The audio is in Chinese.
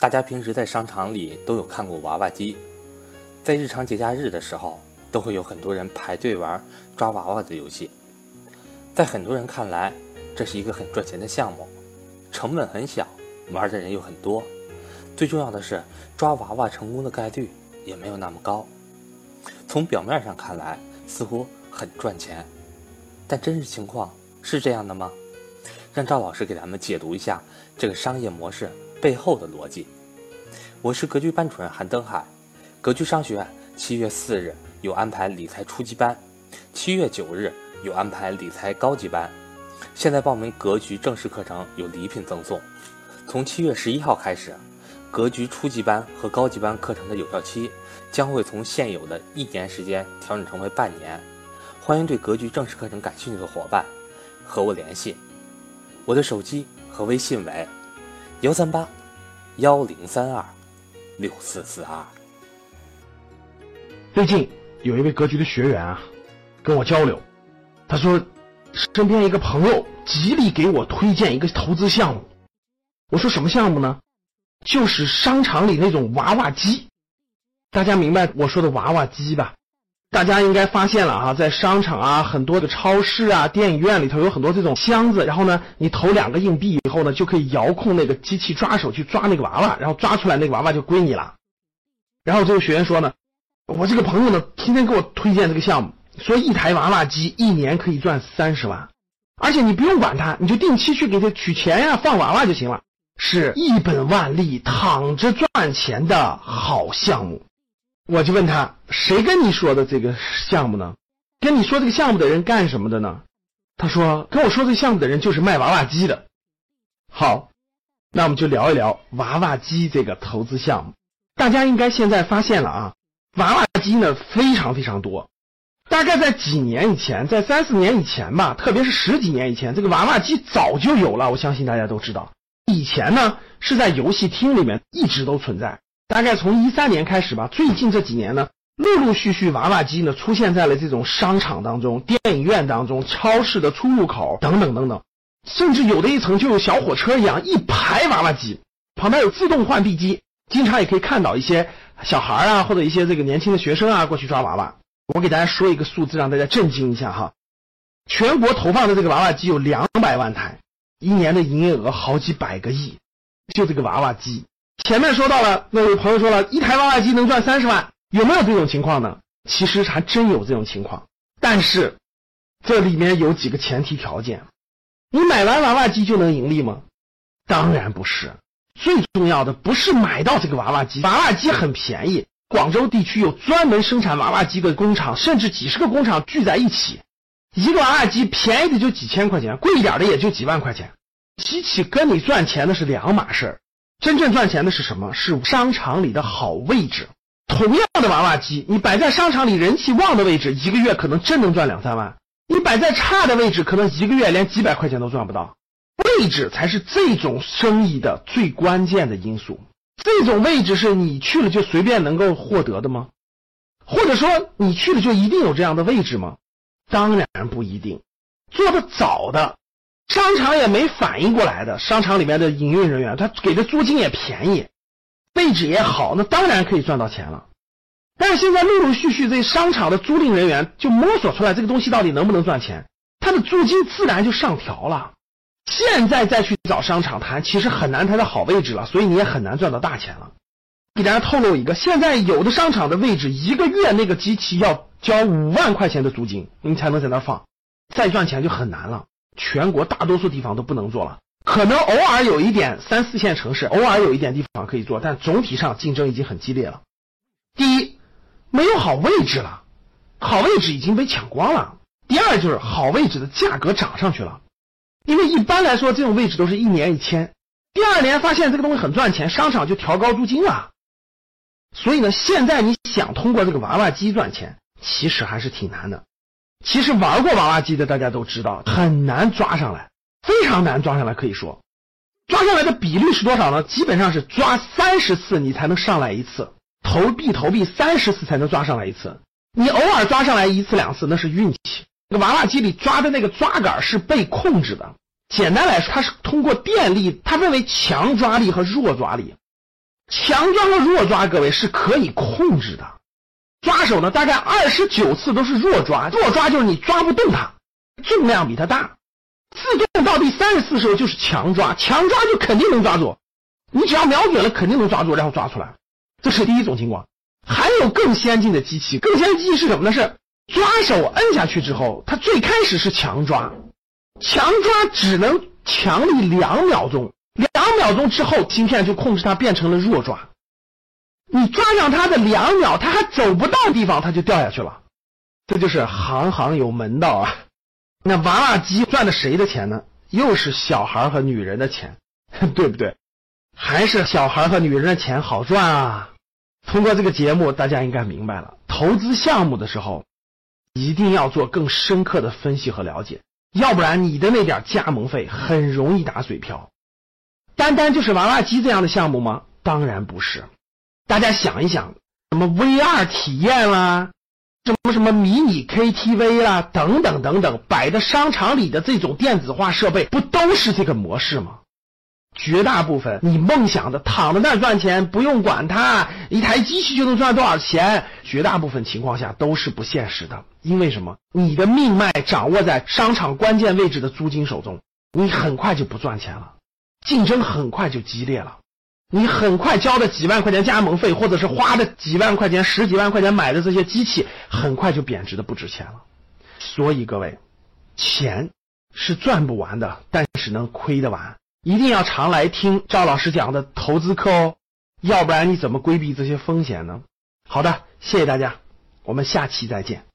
大家平时在商场里都有看过娃娃机，在日常节假日的时候，都会有很多人排队玩抓娃娃的游戏。在很多人看来，这是一个很赚钱的项目，成本很小，玩的人又很多。最重要的是，抓娃娃成功的概率也没有那么高。从表面上看来，似乎很赚钱，但真实情况是这样的吗？让赵老师给咱们解读一下这个商业模式。背后的逻辑，我是格局班主任韩登海。格局商学院七月四日有安排理财初级班，七月九日有安排理财高级班。现在报名格局正式课程有礼品赠送。从七月十一号开始，格局初级班和高级班课程的有效期将会从现有的一年时间调整成为半年。欢迎对格局正式课程感兴趣的伙伴和我联系，我的手机和微信为。幺三八幺零三二六四四二。最近有一位格局的学员啊，跟我交流，他说身边一个朋友极力给我推荐一个投资项目。我说什么项目呢？就是商场里那种娃娃机。大家明白我说的娃娃机吧？大家应该发现了啊，在商场啊，很多的超市啊、电影院里头有很多这种箱子，然后呢，你投两个硬币以后呢，就可以遥控那个机器抓手去抓那个娃娃，然后抓出来那个娃娃就归你了。然后这个学员说呢，我这个朋友呢，天天给我推荐这个项目，说一台娃娃机一年可以赚三十万，而且你不用管它，你就定期去给他取钱呀，放娃娃就行了，是一本万利、躺着赚钱的好项目。我就问他，谁跟你说的这个项目呢？跟你说这个项目的人干什么的呢？他说，跟我说这个项目的人就是卖娃娃机的。好，那我们就聊一聊娃娃机这个投资项目。大家应该现在发现了啊，娃娃机呢非常非常多。大概在几年以前，在三四年以前吧，特别是十几年以前，这个娃娃机早就有了。我相信大家都知道，以前呢是在游戏厅里面一直都存在。大概从一三年开始吧，最近这几年呢，陆陆续续娃娃机呢出现在了这种商场当中、电影院当中、超市的出入口等等等等，甚至有的一层就有小火车一样一排娃娃机，旁边有自动换币机，经常也可以看到一些小孩啊或者一些这个年轻的学生啊过去抓娃娃。我给大家说一个数字，让大家震惊一下哈，全国投放的这个娃娃机有两百万台，一年的营业额好几百个亿，就这个娃娃机。前面说到了，那位朋友说了一台娃娃机能赚三十万，有没有这种情况呢？其实还真有这种情况，但是这里面有几个前提条件。你买完娃娃机就能盈利吗？当然不是。最重要的不是买到这个娃娃机，娃娃机很便宜，广州地区有专门生产娃娃机的工厂，甚至几十个工厂聚在一起，一个娃娃机便宜的就几千块钱，贵一点的也就几万块钱。机器跟你赚钱的是两码事儿。真正赚钱的是什么？是商场里的好位置。同样的娃娃机，你摆在商场里人气旺的位置，一个月可能真能赚两三万；你摆在差的位置，可能一个月连几百块钱都赚不到。位置才是这种生意的最关键的因素。这种位置是你去了就随便能够获得的吗？或者说你去了就一定有这样的位置吗？当然不一定。做的早的。商场也没反应过来的，商场里面的营运人员，他给的租金也便宜，位置也好，那当然可以赚到钱了。但是现在陆陆续续这商场的租赁人员就摸索出来这个东西到底能不能赚钱，他的租金自然就上调了。现在再去找商场谈，其实很难谈到好位置了，所以你也很难赚到大钱了。给大家透露一个，现在有的商场的位置，一个月那个机器要交五万块钱的租金，你才能在那放，再赚钱就很难了。全国大多数地方都不能做了，可能偶尔有一点三四线城市，偶尔有一点地方可以做，但总体上竞争已经很激烈了。第一，没有好位置了，好位置已经被抢光了。第二，就是好位置的价格涨上去了，因为一般来说这种位置都是一年一签，第二年发现这个东西很赚钱，商场就调高租金了。所以呢，现在你想通过这个娃娃机赚钱，其实还是挺难的。其实玩过娃娃机的大家都知道，很难抓上来，非常难抓上来。可以说，抓上来的比率是多少呢？基本上是抓三十次你才能上来一次，投币投币三十次才能抓上来一次。你偶尔抓上来一次两次那是运气。那娃娃机里抓的那个抓杆是被控制的，简单来说，它是通过电力，它分为强抓力和弱抓力。强抓和弱抓，各位是可以控制的。抓手呢，大概二十九次都是弱抓，弱抓就是你抓不动它，重量比它大。自动到第三十次时候就是强抓，强抓就肯定能抓住，你只要瞄准了，肯定能抓住，然后抓出来。这是第一种情况。还有更先进的机器，更先进的机器是什么呢？是抓手摁下去之后，它最开始是强抓，强抓只能强力两秒钟，两秒钟之后，芯片就控制它变成了弱抓。你抓上它的两秒，它还走不到地方，它就掉下去了。这就是行行有门道啊。那娃娃机赚的谁的钱呢？又是小孩和女人的钱，对不对？还是小孩和女人的钱好赚啊？通过这个节目，大家应该明白了，投资项目的时候，一定要做更深刻的分析和了解，要不然你的那点加盟费很容易打水漂。单单就是娃娃机这样的项目吗？当然不是。大家想一想，什么 VR 体验啦，什么什么迷你 KTV 啦，等等等等，摆在商场里的这种电子化设备，不都是这个模式吗？绝大部分你梦想的躺在那赚钱，不用管它，一台机器就能赚多少钱？绝大部分情况下都是不现实的。因为什么？你的命脉掌握在商场关键位置的租金手中，你很快就不赚钱了，竞争很快就激烈了，你很快交的几万块钱加盟费，或者是花的几万块钱、十几万块钱买的这些机器，很快就贬值的不值钱了。所以各位，钱是赚不完的，但是能亏得完。一定要常来听赵老师讲的投资课哦，要不然你怎么规避这些风险呢？好的，谢谢大家，我们下期再见。